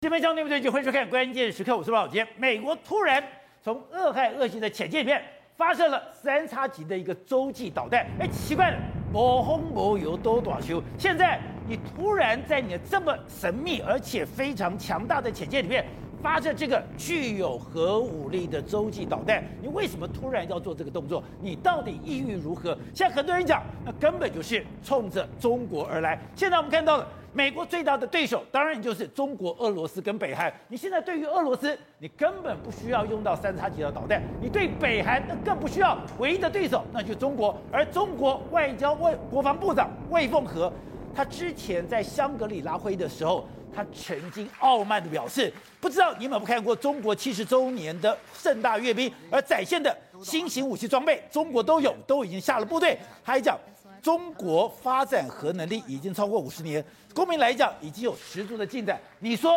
新闻焦点对，就欢迎收看关键时刻，我是王宝杰。美国突然从俄亥俄级的潜舰里面发射了三叉戟的一个洲际导弹，哎，奇怪了，某轰某油都短修。现在你突然在你的这么神秘而且非常强大的潜舰里面发射这个具有核武力的洲际导弹，你为什么突然要做这个动作？你到底意欲如何？现在很多人讲，那根本就是冲着中国而来。现在我们看到了。美国最大的对手当然就是中国、俄罗斯跟北韩。你现在对于俄罗斯，你根本不需要用到三叉戟的导弹；你对北韩，那更不需要。唯一的对手那就是中国。而中国外交外国防部长魏凤和，他之前在香格里拉会议的时候，他曾经傲慢的表示：不知道你有没有看过中国七十周年的盛大阅兵而展现的新型武器装备，中国都有，都已经下了部队。他还讲。中国发展核能力已经超过五十年，公民来讲已经有十足的进展。你说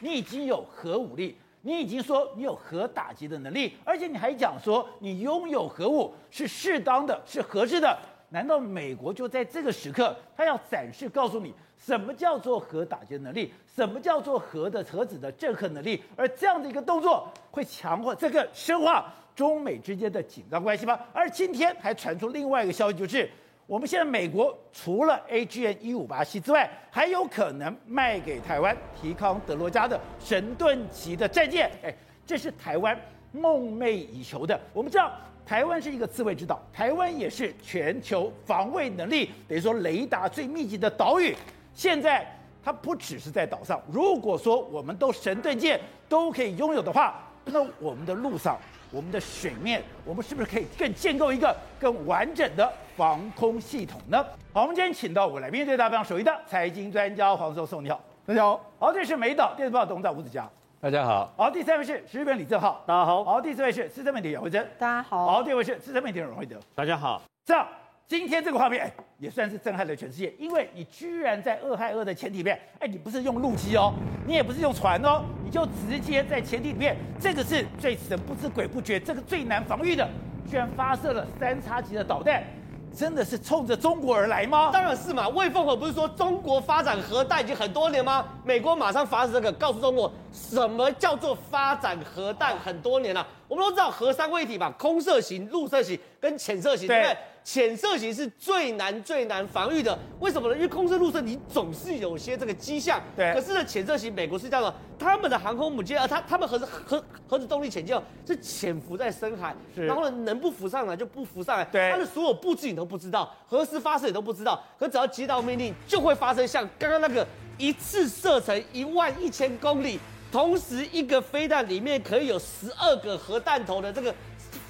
你已经有核武力，你已经说你有核打击的能力，而且你还讲说你拥有核武是适当的，是合适的。难道美国就在这个时刻，他要展示告诉你什么叫做核打击能力，什么叫做核的核子的震撼能力？而这样的一个动作会强化这个深化中美之间的紧张关系吗？而今天还传出另外一个消息，就是。我们现在美国除了 AGM-158C 之外，还有可能卖给台湾提康德罗加的神盾级的战舰。哎，这是台湾梦寐以求的。我们知道，台湾是一个自卫之岛，台湾也是全球防卫能力等于说雷达最密集的岛屿。现在它不只是在岛上，如果说我们都神盾舰都可以拥有的话，那我们的路上。我们的水面，我们是不是可以更建构一个更完整的防空系统呢？好，我们今天请到我来面对大方首席的财经专家黄寿松，你好，大家好。好，这是美岛电视报董事长吴子嘉，大家好。好，第三位是时事评李正浩，大家好。好，第四位是资深媒体杨慧珍，大家好。好，第五位是资深媒体阮慧德，大家好。这样。今天这个画面，哎，也算是震撼了全世界，因为你居然在俄亥俄的潜艇里面，哎，你不是用陆基哦，你也不是用船哦，你就直接在潜艇里面，这个是最神不知鬼不觉，这个最难防御的，居然发射了三叉戟的导弹。真的是冲着中国而来吗？当然是嘛！魏凤和不是说中国发展核弹已经很多年吗？美国马上发射这个，告诉中国什么叫做发展核弹很多年了，啊。我们都知道核三位一体嘛，空射型、陆射型跟潜射型，对不对？潜射型是最难最难防御的，为什么呢？因为空射、陆射你总是有些这个迹象。对。可是呢，潜射型美国是这样的，他们的航空母舰啊，他他们核子核核子动力潜舰是潜伏在深海，是。然后呢，能不浮上来就不浮上来。对。它的所有布置你都不知道，何时发射你都不知道，可只要接到命令，就会发生像刚刚那个一次射程一万一千公里，同时一个飞弹里面可以有十二个核弹头的这个。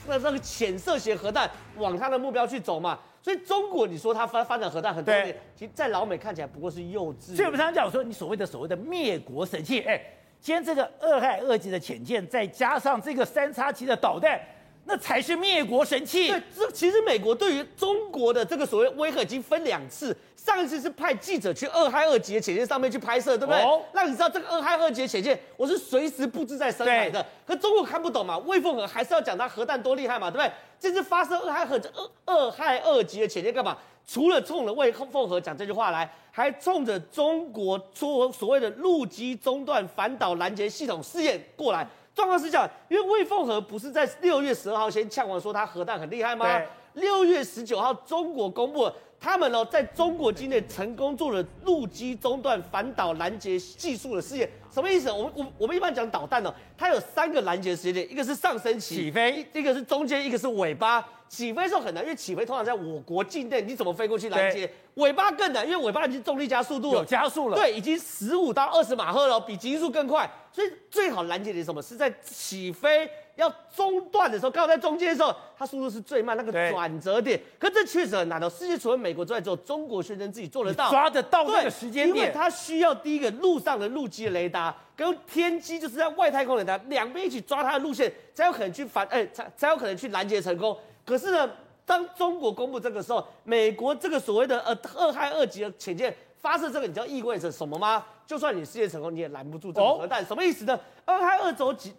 那那个浅色型核弹往它的目标去走嘛，所以中国你说它发发展核弹很多年，其实在老美看起来不过是幼稚。所以我们常常讲说，你所谓的所谓的灭国神器，哎，今天这个二害二级的潜舰，再加上这个三叉戟的导弹。那才是灭国神器。对，这其实美国对于中国的这个所谓威吓已经分两次。上一次是派记者去俄亥俄级的潜舰上面去拍摄，对不对？哦。让你知道这个俄亥俄级的潜舰，我是随时布置在深海的。对。可中国看不懂嘛？魏凤和还是要讲它核弹多厉害嘛，对不对？这次发射俄亥俄俄俄亥俄级的潜舰干嘛？除了冲了魏凤和讲这句话来，还冲着中国做所谓的陆基中段反导拦截系统试验过来。状况是这样，因为魏凤和不是在六月十二号先呛完说他核弹很厉害吗？六月十九号，中国公布了他们哦，在中国境内成功做了陆基中段反导拦截技术的试验。什么意思？我们我我们一般讲导弹呢，它有三个拦截时间点，一个是上升期起飞，一个是中间，一个是尾巴。起飞时候很难，因为起飞通常在我国境内，你怎么飞过去拦截？尾巴更难，因为尾巴已经重力加速度有加速了，对，已经十五到二十马赫了，比极速更快。所以最好拦截的是什么？是在起飞要中断的时候，刚好在中间的时候，它速度是最慢，那个转折点。可这确实很难哦。世界除了美国之外，只有中国宣称自己做得到，抓得到那个时间点。因为它需要第一个陆上的陆基的雷达跟天基，就是在外太空雷达两边一起抓它的路线，才有可能去反，哎，才才有可能去拦截成功。可是呢，当中国公布这个时候，美国这个所谓的呃二害二级的潜舰。发射这个，你知道意味着什么吗？就算你试验成功，你也拦不住这个核弹。哦、什么意思呢？俄亥俄级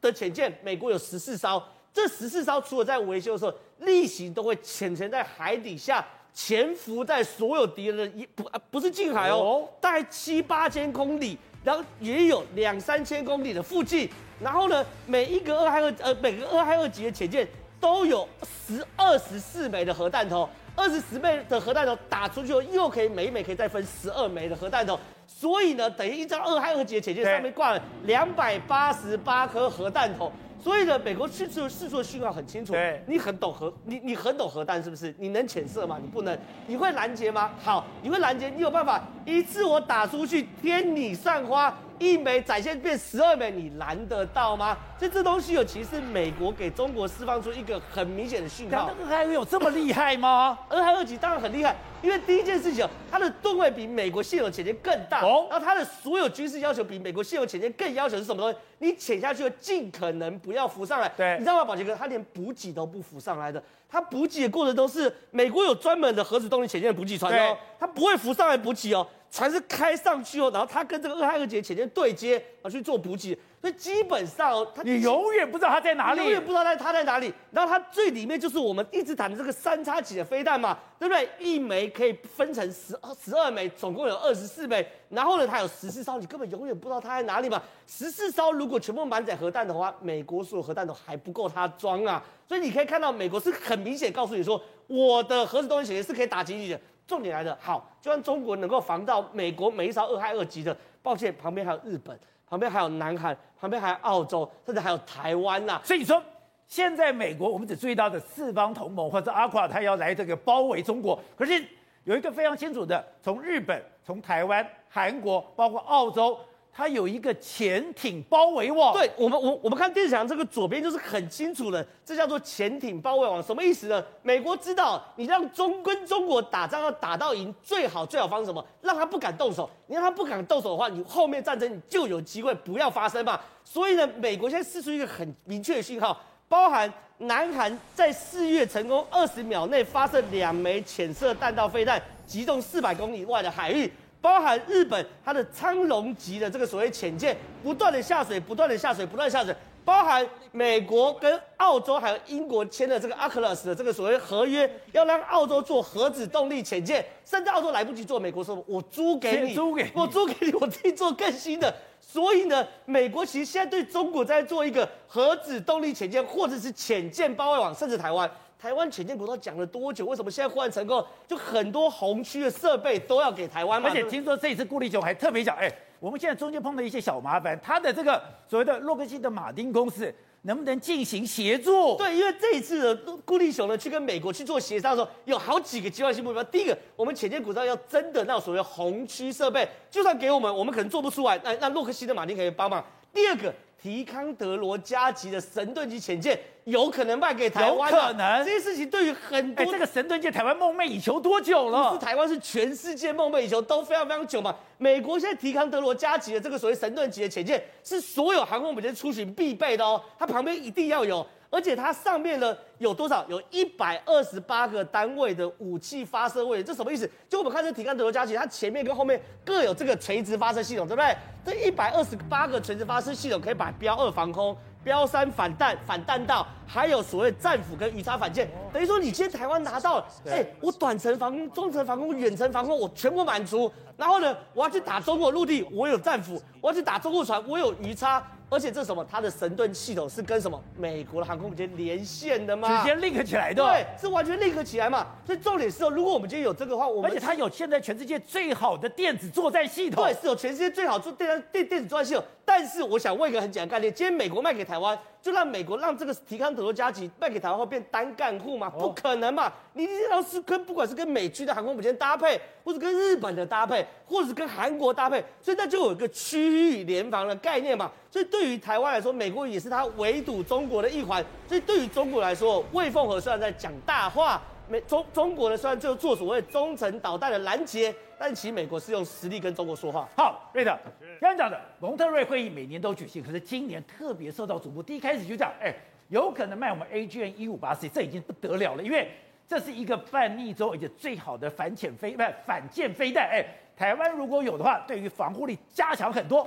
的潜舰，美国有十四艘，这十四艘除了在维修的时候，例行都会潜潜在海底下，潜伏在所有敌人的一不不是近海哦，哦大概七八千公里然后也有两三千公里的附近，然后呢，每一个二亥二呃每个二亥二级的潜舰都有十二十四枚的核弹头，二十十枚的核弹头打出去后，又可以每一枚可以再分十二枚的核弹头，所以呢，等于一张俄亥俄级的潜舰上面挂了两百八十八颗核弹头。所以呢，美国释出试出的讯号很清楚，你很懂核，你你很懂核弹是不是？你能潜射吗？你不能。你会拦截吗？好，你会拦截，你有办法一次我打出去，天女散花。一枚展现变十二枚，你拦得到吗？所以这东西有，其实美国给中国释放出一个很明显的讯号。俄亥俄有这么厉害吗？俄亥俄级当然很厉害，因为第一件事情，它的吨位比美国现有潜舰更大，哦，然后它的所有军事要求比美国现有潜舰更要求是什么东西？你潜下去了，尽可能不要浮上来。对，你知道吗，宝杰哥？他连补给都不浮上来的，他补给的过程都是美国有专门的核子动力潜舰的补给船哦，他不会浮上来补给哦。船是开上去哦，然后他跟这个俄亥俄级潜舰对接，啊去做补给，所以基本上他你永远不知道他在哪里，永远不知道他他在哪里。然后它最里面就是我们一直谈的这个三叉戟的飞弹嘛，对不对？一枚可以分成十二十二枚，总共有二十四枚。然后呢，它有十四艘，你根本永远不知道它在哪里嘛。十四艘如果全部满载核弹的话，美国所有核弹都还不够它装啊。所以你可以看到，美国是很明显告诉你说，我的核子动力潜舰是可以打击你的。重点来的，好，就算中国能够防到美国每一艘二害二级的，抱歉，旁边还有日本，旁边还有南韩，旁边还有澳洲，甚至还有台湾呐、啊。所以你说，现在美国我们只注意到的四方同盟或者阿垮，他要来这个包围中国，可是有一个非常清楚的，从日本、从台湾、韩国，包括澳洲。它有一个潜艇包围网，对我们，我我们看电视墙这个左边就是很清楚的，这叫做潜艇包围网，什么意思呢？美国知道你让中跟中国打仗要打到赢，最好最好方式什么？让他不敢动手，你让他不敢动手的话，你后面战争你就有机会不要发生嘛。所以呢，美国现在释出一个很明确的信号，包含南韩在四月成功二十秒内发射两枚潜射弹道飞弹，击中四百公里外的海域。包含日本，它的苍龙级的这个所谓潜舰，不断的下水，不断的下水，不断下水。包含美国跟澳洲还有英国签的这个阿克拉斯的这个所谓合约，要让澳洲做核子动力潜舰，甚至澳洲来不及做，美国说我租给你，租给你，我租给你，我自己做更新的。所以呢，美国其实现在对中国在做一个核子动力潜舰，或者是潜舰包围网，甚至台湾。台湾潜舰国道讲了多久？为什么现在忽然成功？就很多红区的设备都要给台湾嘛。而且听说这一次顾立雄还特别讲，哎，我们现在中间碰到一些小麻烦，他的这个所谓的洛克希德马丁公司能不能进行协助？对，因为这一次的顾立雄呢去跟美国去做协商的时候，有好几个阶段性目标。第一个，我们潜舰古道要真的那种所谓红区设备，就算给我们，我们可能做不出来，那那洛克希德马丁可以帮忙。第二个。提康德罗加级的神盾级潜舰有可能卖给台湾？有可能。这些事情对于很多，哎，这个神盾舰台湾梦寐以求多久了？是台湾是全世界梦寐以求，都非常非常久嘛。美国现在提康德罗加级的这个所谓神盾级的潜舰，是所有航空母舰出巡必备的哦，它旁边一定要有。而且它上面呢有多少？有一百二十八个单位的武器发射位，这什么意思？就我们看这提康德罗加级，它前面跟后面各有这个垂直发射系统，对不对？这一百二十八个垂直发射系统可以把标二防空、标三反弹、反弹道，还有所谓战斧跟鱼叉反舰，等于说你今天台湾拿到了，哎，我短程防空、中程防空、远程防空，我全部满足。然后呢，我要去打中国陆地，我有战斧；我要去打中国船，我有鱼叉。而且这什么？它的神盾系统是跟什么？美国的航空母舰连线的吗？直接 link 起来的。对，是完全 link 起来嘛。所以重点是哦，如果我们今天有这个话，我们而且它有现在全世界最好的电子作战系统。对，是有全世界最好做电电电子作战系统。但是我想问一个很简单概念：今天美国卖给台湾，就让美国让这个提康德罗加级卖给台湾后变单干户吗？不可能嘛！你一定要是跟不管是跟美军的航空母舰搭配，或者跟日本的搭配，或者是跟韩国搭配，所以那就有一个区域联防的概念嘛。所以对于台湾来说，美国也是他围堵中国的一环。所以对于中国来说，魏凤和虽然在讲大话，美中中国呢虽然就做所谓中程导弹的拦截，但其实美国是用实力跟中国说话。好，瑞德，刚刚讲的蒙特瑞会议每年都举行，可是今年特别受到瞩目。第一开始就讲，哎，有可能卖我们 AGM 一五八 C，这已经不得了了，因为这是一个半逆轴而且最好的反潜飞不反舰飞弹。哎，台湾如果有的话，对于防护力加强很多。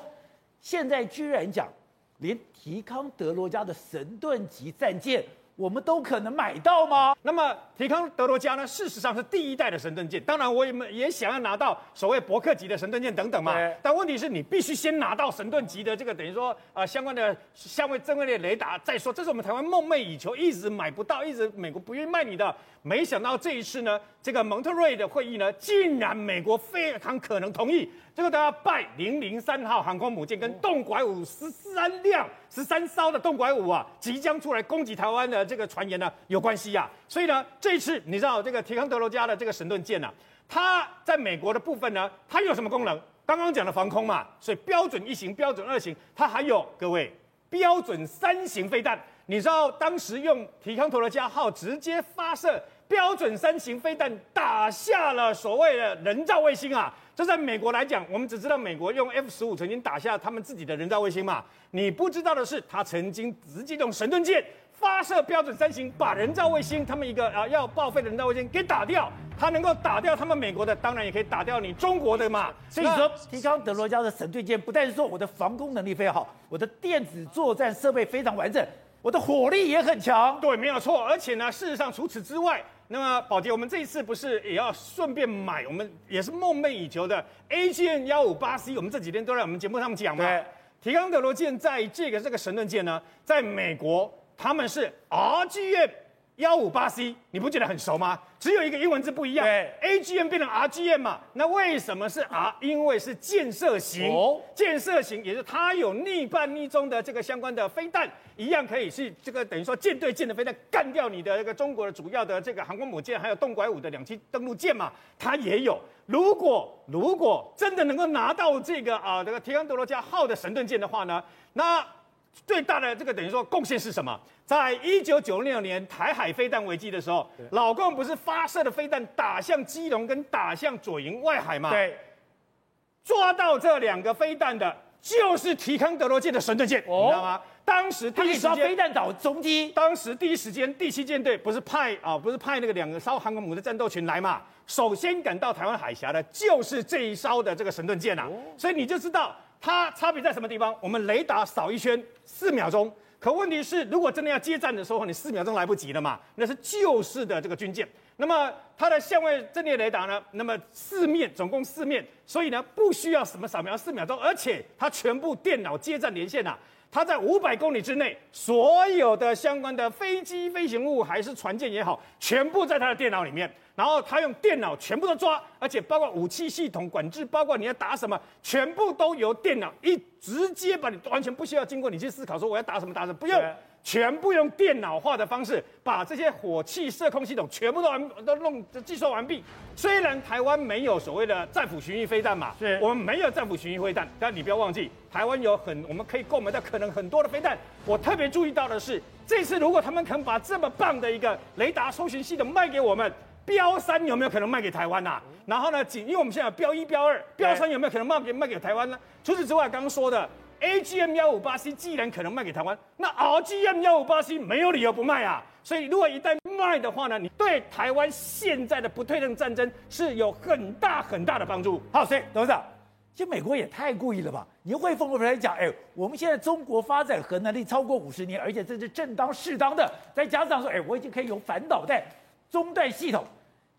现在居然讲，连提康德罗加的神盾级战舰我们都可能买到吗？那么提康德罗加呢？事实上是第一代的神盾舰，当然我也也想要拿到所谓伯克级的神盾舰等等嘛。但问题是你必须先拿到神盾级的这个等于说呃相关的相位正位的雷达再说，这是我们台湾梦寐以求，一直买不到，一直美国不愿意卖你的。没想到这一次呢，这个蒙特瑞的会议呢，竟然美国非常可能同意。这个大家拜零零三号航空母舰跟动拐五十三辆、十三艘的动拐五啊，即将出来攻击台湾的这个传言呢有关系呀、啊。所以呢，这一次你知道这个提康德罗加的这个神盾舰啊，它在美国的部分呢，它有什么功能？刚刚讲的防空嘛，所以标准一型、标准二型，它还有各位标准三型飞弹。你知道当时用提康德罗加号直接发射标准三型飞弹，打下了所谓的人造卫星啊。这在美国来讲，我们只知道美国用 F 十五曾经打下他们自己的人造卫星嘛。你不知道的是，他曾经直接用神盾舰发射标准三型，把人造卫星他们一个啊要报废的人造卫星给打掉。他能够打掉他们美国的，当然也可以打掉你中国的嘛。所以说，提康德罗加的神盾舰不但是说我的防空能力非常好，我的电子作战设备非常完整，我的火力也很强。对，没有错。而且呢，事实上除此之外。那么宝杰，我们这一次不是也要顺便买？我们也是梦寐以求的 AGN 幺五八 C。我们这几天都在我们节目上讲嘛。对，提康德罗舰在这个这个神盾舰呢，在美国他们是 RGM 幺五八 C，你不觉得很熟吗？只有一个英文字不一样。对，AGM 变成 RGM 嘛？那为什么是 R？因为是建设型。哦，建设型也是它有逆半逆中的这个相关的飞弹。一样可以是这个等于说舰对舰的飞弹干掉你的这个中国的主要的这个航空母舰，还有动拐五的两栖登陆舰嘛，它也有。如果如果真的能够拿到这个啊这个提安德罗加号的神盾舰的话呢，那最大的这个等于说贡献是什么？在一九九六年台海飞弹危机的时候，老共不是发射的飞弹打向基隆跟打向左营外海嘛？对，抓到这两个飞弹的就是提康德罗舰的神盾舰，哦、你知道吗？当时第一时间飞弹岛中机，当时第一时间第七舰队不是派啊，不是派那个两个艘航空母的战斗群来嘛？首先赶到台湾海峡的，就是这一艘的这个神盾舰呐。所以你就知道它差别在什么地方。我们雷达扫一圈四秒钟，可问题是，如果真的要接战的时候，你四秒钟来不及了嘛？那是旧式的这个军舰。那么它的相位阵列雷达呢？那么四面总共四面，所以呢不需要什么扫描四秒钟，而且它全部电脑接战连线呐。它在五百公里之内，所有的相关的飞机、飞行物还是船舰也好，全部在它的电脑里面。然后他用电脑全部都抓，而且包括武器系统管制，包括你要打什么，全部都由电脑一直接把你完全不需要经过你去思考，说我要打什么打什么，不用。全部用电脑化的方式，把这些火器射控系统全部都完都弄计算完毕。虽然台湾没有所谓的战斧巡弋飞弹嘛，是我们没有战斧巡弋飞弹，但你不要忘记，台湾有很我们可以购买到可能很多的飞弹。我特别注意到的是，这次如果他们肯把这么棒的一个雷达搜寻系统卖给我们，标三有没有可能卖给台湾呐、啊？然后呢，仅因为我们现在有标一、标二，标三有没有可能卖给卖给台湾呢？除此之外，刚刚说的。AGM 幺五八 C 既然可能卖给台湾，那 RGM 幺五八 C 没有理由不卖啊！所以如果一旦卖的话呢，你对台湾现在的不退让战争是有很大很大的帮助。好，所以董事长，其实美国也太故意了吧？你会疯狂来讲，哎，我们现在中国发展核能力超过五十年，而且这是正当适当的，再加上说，哎，我已经可以有反导弹中断系统，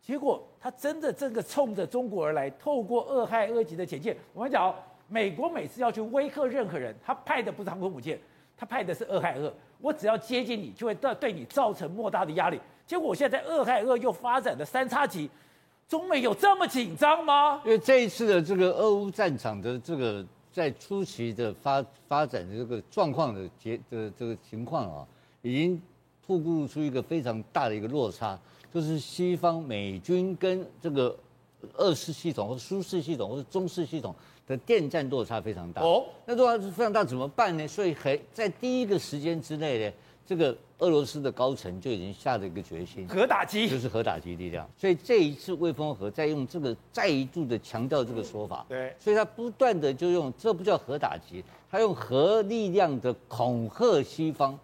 结果他真的这个冲着中国而来，透过俄亥俄级的潜舰，我们讲。美国每次要去威吓任何人，他派的不是航空母舰，他派的是俄亥俄。我只要接近你，就会对对你造成莫大的压力。结果我现在在俄亥俄又发展了三叉戟，中美有这么紧张吗？因为这一次的这个俄乌战场的这个在初期的发发展的这个状况的结的这个情况啊，已经透露出一个非常大的一个落差，就是西方美军跟这个俄式系统或苏式系统或者中式系统。的电战落差非常大哦，那落差非常大怎么办呢？所以还在第一个时间之内呢，这个俄罗斯的高层就已经下了一个决心，核打击就是核打击力量。所以这一次魏峰和在用这个再一度的强调这个说法，对，所以他不断的就用这不叫核打击，他用核力量的恐吓西方，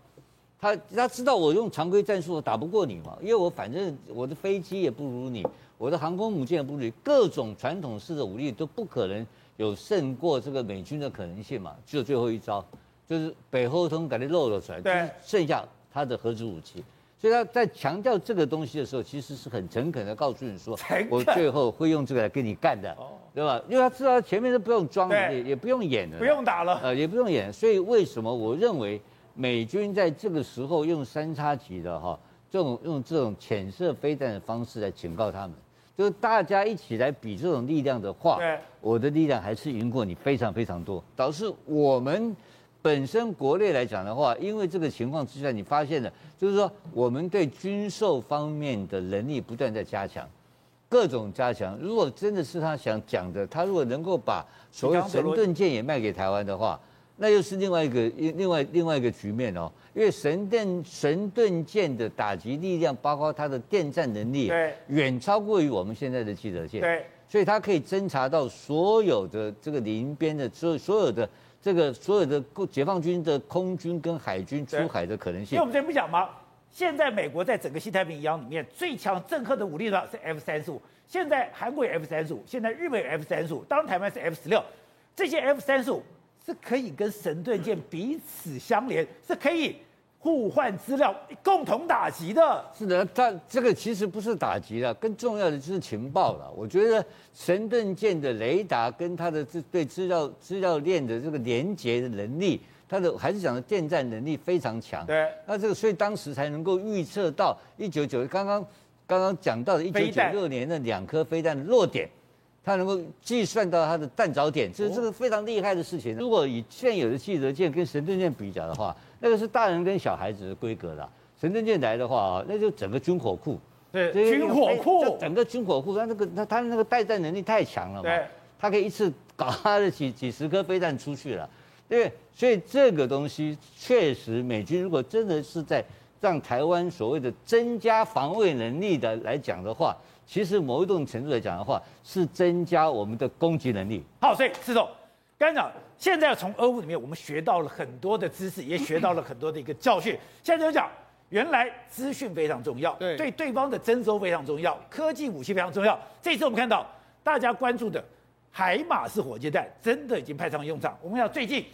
他他知道我用常规战术我打不过你嘛，因为我反正我的飞机也不如你，我的航空母舰也不如你，各种传统式的武力都不可能。有胜过这个美军的可能性嘛？只有最后一招，就是北后通给你漏了出来，对，剩下他的核子武器。所以他在强调这个东西的时候，其实是很诚恳的告诉你说，我最后会用这个来跟你干的，对吧？因为他知道前面都不用装，也也不用演的，不用打了，呃，也不用演。所以为什么我认为美军在这个时候用三叉戟的哈，这种用这种潜射飞弹的方式来警告他们，就是大家一起来比这种力量的话，我的力量还是赢过你非常非常多，导致我们。本身国内来讲的话，因为这个情况之下，你发现了，就是说我们对军售方面的能力不断在加强，各种加强。如果真的是他想讲的，他如果能够把所谓神盾舰也卖给台湾的话，那又是另外一个另外另外一个局面哦。因为神盾神盾舰的打击力量，包括它的电战能力，远超过于我们现在的记者舰，对，所以它可以侦查到所有的这个邻边的所所有的。这个所有的解放军的空军跟海军出海的可能性，因为我们之前不讲吗？现在美国在整个西太平洋里面最强政客的武力呢是 F 三十五，现在韩国有 F 三十五，现在日本有 F 三十五，当然台湾是 F 十六，这些 F 三十五是可以跟神盾舰彼此相连，是可以。互换资料，共同打击的。是的，但这个其实不是打击了，更重要的就是情报了。我觉得神盾舰的雷达跟它的这对资料资料链的这个连接的能力，它的还是讲的电站能力非常强。对，那这个所以当时才能够预测到一九九刚刚刚刚讲到的一九九六年的两颗飞弹的落点，它能够计算到它的弹着点，这是这个非常厉害的事情。如果以现有的基德舰跟神盾舰比较的话，那个是大人跟小孩子的规格了，神盾舰来的话啊，那就整个军火库，对，军火库，整个军火库，它那个它它那个带弹能力太强了嘛，对，它可以一次搞它的几几十颗飞弹出去了，对，所以这个东西确实，美军如果真的是在让台湾所谓的增加防卫能力的来讲的话，其实某一种程度来讲的话，是增加我们的攻击能力。好，所以施总。刚才讲，现在从俄乌里面，我们学到了很多的知识，也学到了很多的一个教训。现在就讲，原来资讯非常重要，对，对对方的征收非常重要，科技武器非常重要。这次我们看到大家关注的海马式火箭弹，真的已经派上用场。我们要最近。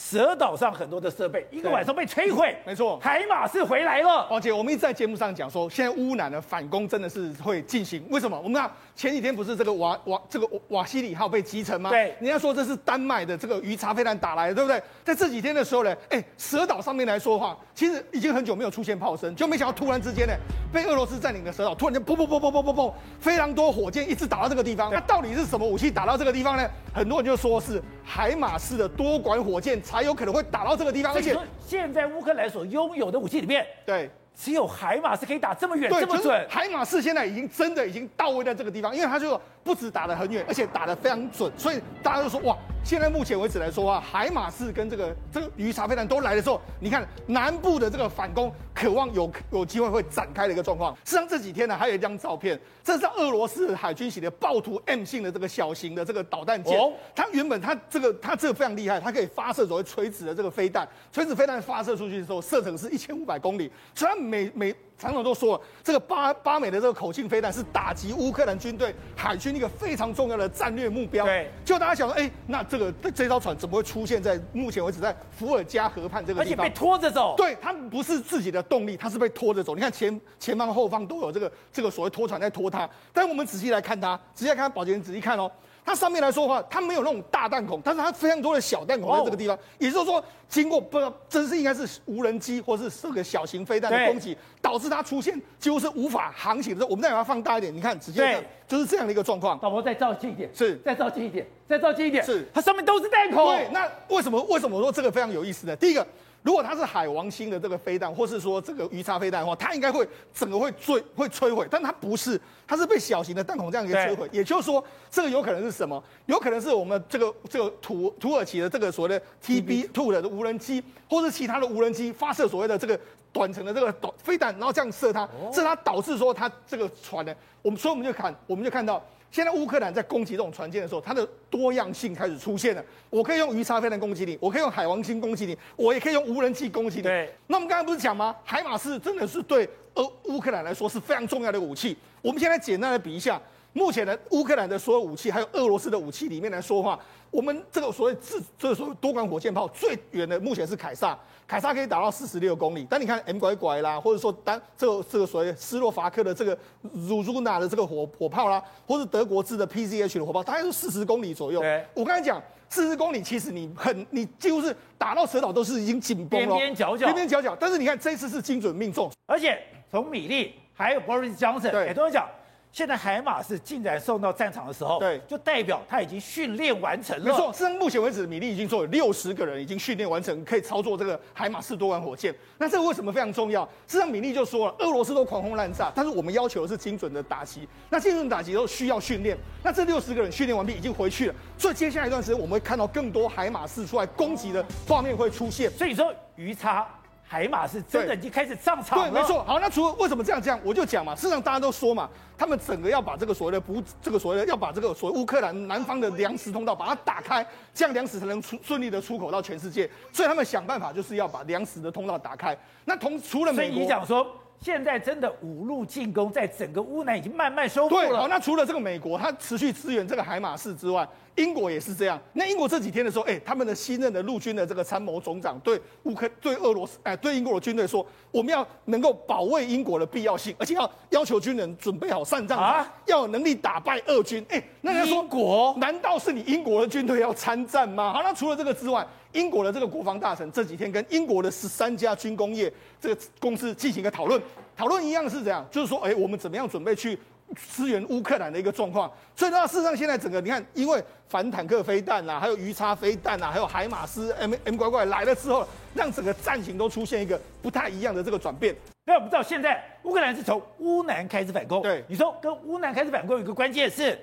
蛇岛上很多的设备一个晚上被摧毁，没错，海马是回来了。王姐我们一直在节目上讲说，现在乌南的反攻真的是会进行。为什么？我们看前几天不是这个瓦瓦这个瓦西里号被击沉吗？对，人家说这是丹麦的这个鱼叉飞弹打来的，对不对？在这几天的时候呢，哎，蛇岛上面来说的话，其实已经很久没有出现炮声，就没想到突然之间呢，被俄罗斯占领的蛇岛，突然间砰砰砰砰砰砰砰，非常多火箭一直打到这个地方。那到底是什么武器打到这个地方呢？很多人就说是海马式的多管火箭才有可能会打。到这个地方，而且现在乌克兰所拥有的武器里面，对，只有海马是可以打这么远、这么准。海马是现在已经真的已经到位在这个地方，因为他就不止打得很远，而且打得非常准，所以大家就说哇。现在目前为止来说啊，海马士跟这个这个鱼叉飞弹都来的时候，你看南部的这个反攻，渴望有有机会会展开的一个状况。实际上这几天呢，还有一张照片，这是俄罗斯海军写的暴徒 M 型的这个小型的这个导弹舰。它原本它这个它这个非常厉害，它可以发射所谓垂直的这个飞弹，垂直飞弹发射出去的时候，射程是一千五百公里。虽然每每常常都说了，这个巴巴美的这个口径飞弹是打击乌克兰军队海军一个非常重要的战略目标。对，就大家想说，哎，那这个这艘船怎么会出现在目前为止在伏尔加河畔这个地方？而且被拖着走。对，它不是自己的动力，它是被拖着走。你看前前方后方都有这个这个所谓拖船在拖它。但我们仔细来看它，仔细来看宝杰，仔细看哦。它上面来说的话，它没有那种大弹孔，但是它非常多的小弹孔在这个地方。哦、也就是说，经过不知道真是应该是无人机或是这个小型飞弹的攻击，导致它出现几乎是无法航行的时候。我们再把它放大一点，你看，直接看就是这样的一个状况。导播再照近一点，是再照近一点，再照近一点，是它上面都是弹孔。对，那为什么为什么我说这个非常有意思呢？第一个。如果它是海王星的这个飞弹，或是说这个鱼叉飞弹的话，它应该会整个会坠会摧毁，但它不是，它是被小型的弹孔这样一个摧毁。也就是说，这个有可能是什么？有可能是我们这个这个土土耳其的这个所谓的 TB two 的无人机，或是其他的无人机发射所谓的这个短程的这个导飞弹，然后这样射它，这它导致说它这个船呢，我们所以我们就看，我们就看到。现在乌克兰在攻击这种船舰的时候，它的多样性开始出现了。我可以用鱼叉飞弹攻击你，我可以用海王星攻击你，我也可以用无人机攻击你。对。那我们刚才不是讲吗？海马斯真的是对呃乌克兰来说是非常重要的武器。我们现在简单的比一下，目前的乌克兰的所有武器，还有俄罗斯的武器里面来说的话，我们这个所谓自这个所谓多管火箭炮最远的目前是凯撒，凯撒可以打到四十六公里。但你看 M 拐拐啦，或者说单这个这个所谓斯洛伐克的这个 Zuzuna 的这个火火炮啦，或是德国制的 PZH 的火炮，大概是四十公里左右。对我刚才讲四十公里，其实你很你几乎是打到蛇岛都是已经紧绷了，边边角角，边边角角。但是你看这一次是精准命中，而且从米利还有 Boris Johnson 对也都讲。现在海马斯竟然送到战场的时候，对，就代表他已经训练完成了。没错，至目前为止，米利已经说有六十个人已经训练完成，可以操作这个海马斯多管火箭。那这个为什么非常重要？事实上，米利就说了，俄罗斯都狂轰滥炸，但是我们要求的是精准的打击。那精准打击都需要训练。那这六十个人训练完毕，已经回去了。所以接下来一段时间，我们会看到更多海马斯出来攻击的画面会出现。所以说，鱼叉。海马是真的已经开始上场了。对，没错。好，那除了为什么这样讲，我就讲嘛。事实上，大家都说嘛，他们整个要把这个所谓的不，这个所谓的要把这个所谓乌克兰南方的粮食通道把它打开，这样粮食才能出顺利的出口到全世界。所以他们想办法就是要把粮食的通道打开。那同除了美国，所以你讲说。现在真的五路进攻，在整个乌南已经慢慢收复了。对，好，那除了这个美国，它持续支援这个海马士之外，英国也是这样。那英国这几天的时候，哎，他们的新任的陆军的这个参谋总长对乌克对俄罗斯，哎，对英国的军队说，我们要能够保卫英国的必要性，而且要要求军人准备好上战场，啊、要有能力打败俄军。哎，那人家说，英国难道是你英国的军队要参战吗？好，那除了这个之外。英国的这个国防大臣这几天跟英国的十三家军工业这个公司进行一个讨论，讨论一样是怎样，就是说，哎，我们怎么样准备去支援乌克兰的一个状况。所以，那事实上现在整个你看，因为反坦克飞弹啊，还有鱼叉飞弹啊，还有海马斯 M M 乖乖来了之后，让整个战情都出现一个不太一样的这个转变。那我们知道，现在乌克兰是从乌南开始反攻。对，你说跟乌南开始反攻有一个关键是。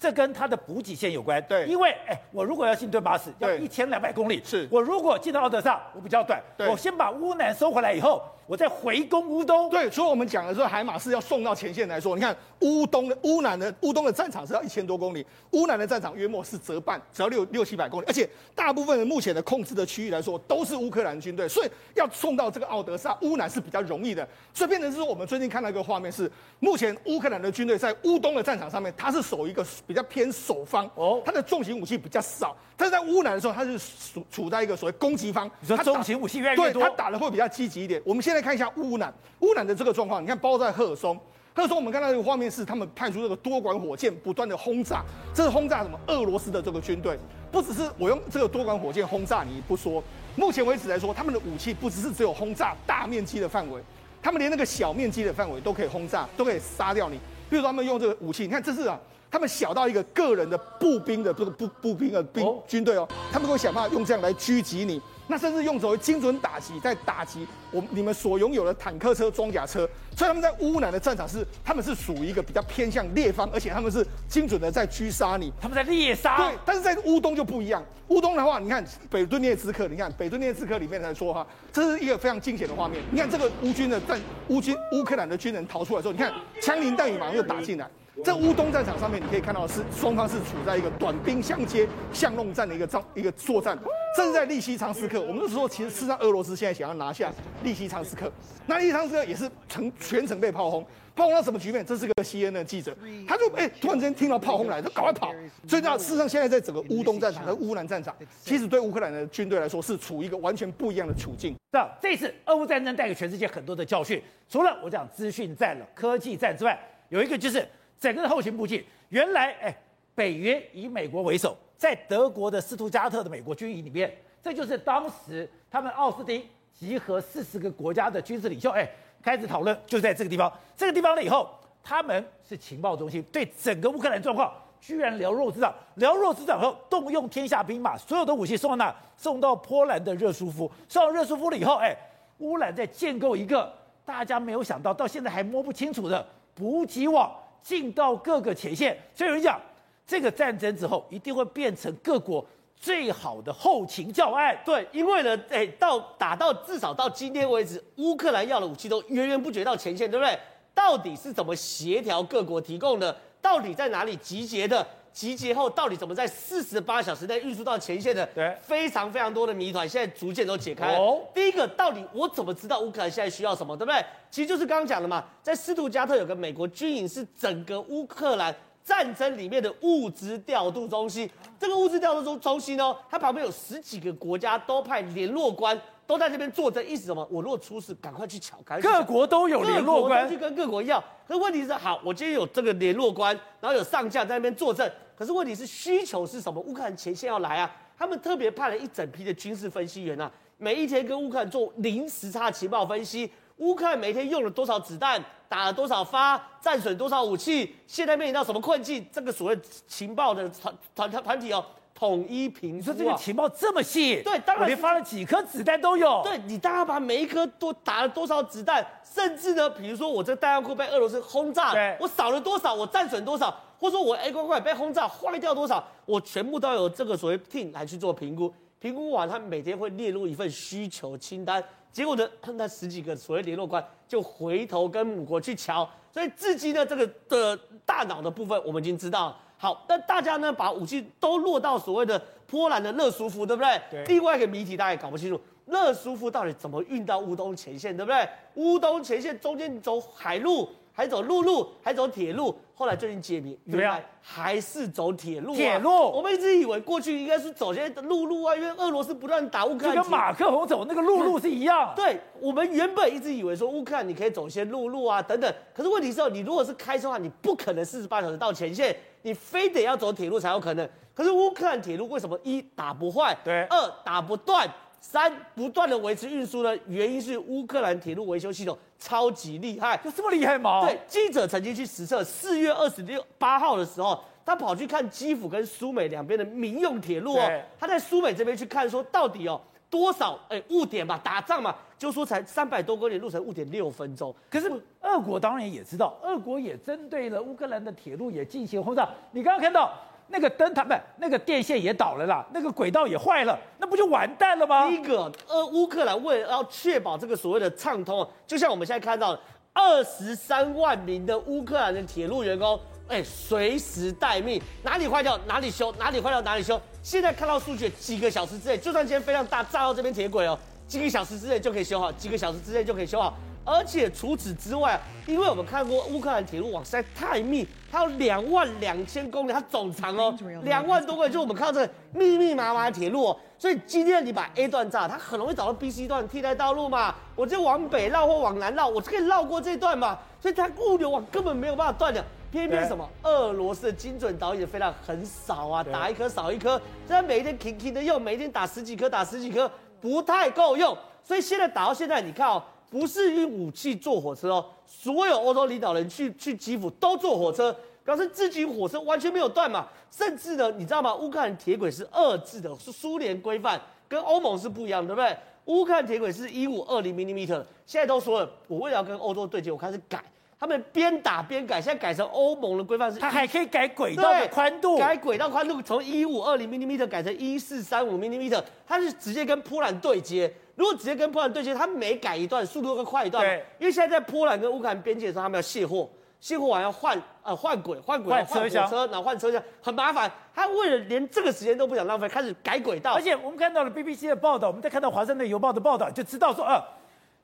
这跟它的补给线有关，对，因为哎，我如果要进顿巴斯，要一千两百公里，是。我如果进到奥德萨，我比较短，对，我先把乌南收回来以后，我再回攻乌东。对，所以我们讲的时候，海马斯要送到前线来说，你看乌东的乌南的乌东的战场是要一千多公里，乌南的战场约莫是折半，只要六六七百公里，而且大部分的目前的控制的区域来说都是乌克兰军队，所以要送到这个奥德萨乌南是比较容易的。所以变成是说，我们最近看到一个画面是，目前乌克兰的军队在乌东的战场上面，它是守一个比较偏守。方哦，它的重型武器比较少，但是在乌南的时候，它是处处在一个所谓攻击方。你说重型武器越来越多，对，它打的会比较积极一点。我们现在看一下乌南，乌南的这个状况，你看，包在赫尔松，赫尔松我们看到这个画面是他们派出这个多管火箭不断的轰炸，这是轰炸什么？俄罗斯的这个军队，不只是我用这个多管火箭轰炸你不说，目前为止来说，他们的武器不只是只有轰炸大面积的范围，他们连那个小面积的范围都可以轰炸，都可以杀掉你。比如说他们用这个武器，你看这是啊。他们小到一个个人的步兵的这个步步兵的兵军队哦，他们会想办法用这样来狙击你，那甚至用所谓精准打击在打击我你们所拥有的坦克车、装甲车。所以他们在乌兰的战场是，他们是属于一个比较偏向猎方，而且他们是精准的在狙杀你。他们在猎杀。对，但是在乌东就不一样。乌东的话，你看北顿涅茨克，你看北顿涅茨克里面来说哈，这是一个非常惊险的画面。你看这个乌军的战乌军乌克兰的军人逃出来之后，你看枪林弹雨马上就打进来。在乌东战场上面，你可以看到是双方是处在一个短兵相接、巷弄战的一个战一个作战。这是在利西昌斯克，我们是说，其实事实上俄罗斯现在想要拿下利西昌斯克，那利西昌斯克也是成全程被炮轰，炮轰到什么局面？这是个 CNN 的记者，他就哎、突然间听到炮轰来，他赶快跑。所以，那事实上现在在整个乌东战场和乌南战场，其实对乌克兰的军队来说是处于一个完全不一样的处境。这这次俄乌战争带给全世界很多的教训，除了我讲资讯战了、科技战之外，有一个就是。整个的后勤补给，原来哎，北约以美国为首，在德国的斯图加特的美国军营里面，这就是当时他们奥斯汀集合四十个国家的军事领袖，哎，开始讨论，就在这个地方。这个地方了以后，他们是情报中心，对整个乌克兰状况居然了若指掌，了若指掌后，动用天下兵马，所有的武器送到哪？送到波兰的热舒夫。送到热舒夫了以后，哎，乌兰在建构一个大家没有想到，到现在还摸不清楚的补给网。进到各个前线，所以有人讲，这个战争之后一定会变成各国最好的后勤教案。对，因为呢，哎，到打到至少到今天为止，乌克兰要的武器都源源不绝到前线，对不对？到底是怎么协调各国提供的？到底在哪里集结的？集结后到底怎么在四十八小时内运输到前线的？对，非常非常多的谜团，现在逐渐都解开了。哦，第一个，到底我怎么知道乌克兰现在需要什么？对不对？其实就是刚刚讲的嘛，在斯图加特有个美国军营，是整个乌克兰战争里面的物资调度中心。这个物资调度中中心呢，它旁边有十几个国家都派联络官。都在这边坐镇，意思什么？我如果出事，赶快去抢。赶快去。各国都有联络官，去跟各国要。可是问题是，好，我今天有这个联络官，然后有上将在那边坐镇。可是问题是，需求是什么？乌克兰前线要来啊，他们特别派了一整批的军事分析员啊，每一天跟乌克兰做零时差情报分析。乌克兰每天用了多少子弹，打了多少发，战损多少武器，现在面临到什么困境？这个所谓情报的团团团团体哦。统一评估，你说这个情报这么细？对，当然连发了几颗子弹都有。对，你当然把每一颗都打了多少子弹，甚至呢，比如说我这弹药库被俄罗斯轰炸，对，我少了多少，我战损多少，或者说我 A 块块被轰炸坏掉多少，我全部都有这个所谓 team 来去做评估。评估完，他每天会列入一份需求清单。结果呢，那十几个所谓联络官就回头跟母国去瞧。所以至今呢，这个的大脑的部分，我们已经知道。好，那大家呢把武器都落到所谓的波兰的勒舒夫，对不对？对。另外一个谜题大家也搞不清楚，勒舒夫到底怎么运到乌东前线，对不对？乌东前线中间走海路。还走陆路，还走铁路，后来最近解谜，原来还是走铁路、啊。铁路，我们一直以为过去应该是走些陆路啊，因为俄罗斯不断打乌克兰，就跟马克宏走那个陆路是一样。对，我们原本一直以为说乌克兰你可以走一些陆路啊等等，可是问题是，你如果是开车的话，你不可能四十八小时到前线，你非得要走铁路才有可能。可是乌克兰铁路为什么一打不坏，对，二打不断？三不断的维持运输呢，原因是乌克兰铁路维修系统超级厉害，有这么厉害吗？对，记者曾经去实测，四月二十六八号的时候，他跑去看基辅跟苏美两边的民用铁路哦，他在苏美这边去看，说到底哦多少哎误点嘛，打仗嘛，就说才三百多公里路程误点六分钟。可是俄国当然也知道，俄国也针对了乌克兰的铁路也进行轰炸。你刚刚看到。那个灯塔不，那个电线也倒了啦，那个轨道也坏了，那不就完蛋了吗？第一个，呃，乌克兰为了要确保这个所谓的畅通，就像我们现在看到的，二十三万名的乌克兰的铁路员工，哎，随时待命，哪里坏掉哪里修，哪里坏掉哪里修。现在看到数据，几个小时之内，就算今天飞量大炸到这边铁轨哦，几个小时之内就可以修好，几个小时之内就可以修好。而且除此之外，因为我们看过乌克兰铁路网实在太密，它有两万两千公里，它总长哦两万多公里，就我们看到这个密密麻麻的铁路哦，所以今天你把 A 段炸，它很容易找到 B、C 段替代道路嘛，我就往北绕或往南绕，我就可以绕过这段嘛，所以它物流网根本没有办法断掉。偏偏什么？俄罗斯的精准导引飞弹很少啊，打一颗少一颗，现在每一天停停的用，每一天打十几颗打十几颗，不太够用，所以现在打到现在，你看哦。不是用武器坐火车哦，所有欧洲领导人去去基辅都坐火车，表示自己火车完全没有断嘛。甚至呢，你知道吗？乌克兰铁轨是二制的，是苏联规范，跟欧盟是不一样，对不对？乌克兰铁轨是一五二零 mm，现在都说了，我为了要跟欧洲对接，我开始改，他们边打边改，现在改成欧盟的规范是，它还可以改轨道的宽度，改轨道宽度从一五二零 mm 改成一四三五 mm，它是直接跟波兰对接。如果直接跟波兰对接，它每改一段速度会快一段。对，因为现在在波兰跟乌克兰边界的时候，他们要卸货，卸货完要换呃换轨，换轨换车厢，然后换车厢，很麻烦。他为了连这个时间都不想浪费，开始改轨道。而且我们看到了 BBC 的报道，我们再看到华盛顿邮报的报道，就知道说，呃，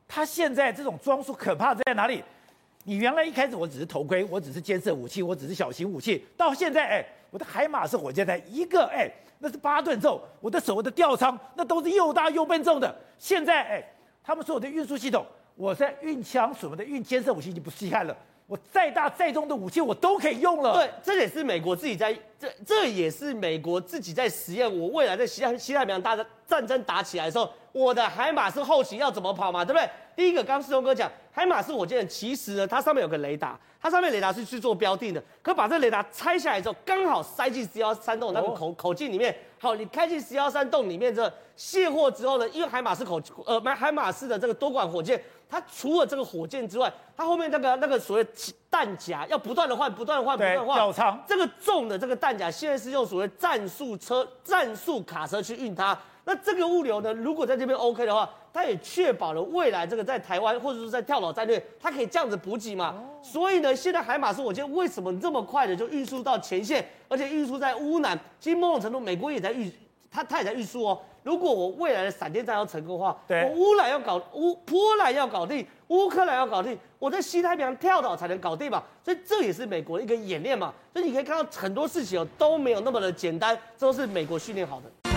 他现在这种装束可怕在哪里？你原来一开始我只是头盔，我只是监视武器，我只是小型武器，到现在，哎，我的海马是火箭弹一个，哎。那是八吨重，我的手的吊舱那都是又大又笨重的。现在哎，他们所有的运输系统，我在运枪什么的运监测武器就不稀罕了。我再大再重的武器我都可以用了。对，这也是美国自己在这，这也是美国自己在实验。我未来在西太西太平洋大战战争打起来的时候，我的海马斯后勤要怎么跑嘛？对不对？第一个，刚刚世聪哥讲，海马斯火箭其实呢，它上面有个雷达。它上面雷达是去做标定的，可把这雷达拆下来之后，刚好塞进十一三洞那个口口径里面。好，你开进十一三洞里面这卸货之后呢，因为海马斯口呃买海马斯的这个多管火箭，它除了这个火箭之外，它后面那个那个所谓弹夹要不断的换，不断的换，不断的换。吊舱这个重的这个弹夹现在是用所谓战术车、战术卡车去运它。那这个物流呢，如果在这边 OK 的话，它也确保了未来这个在台湾或者说在跳岛战略，它可以这样子补给嘛。哦、所以呢，现在海马斯火箭为什么这么快的就运输到前线，而且运输在乌南？其实某种程度，美国也在运，它它也在运输哦，如果我未来的闪电战要成功的话，对我乌兰要搞乌波兰要搞定，乌克兰要搞定，我在西太平洋跳岛才能搞定嘛。所以这也是美国的一个演练嘛。所以你可以看到很多事情哦都没有那么的简单，这都是美国训练好的。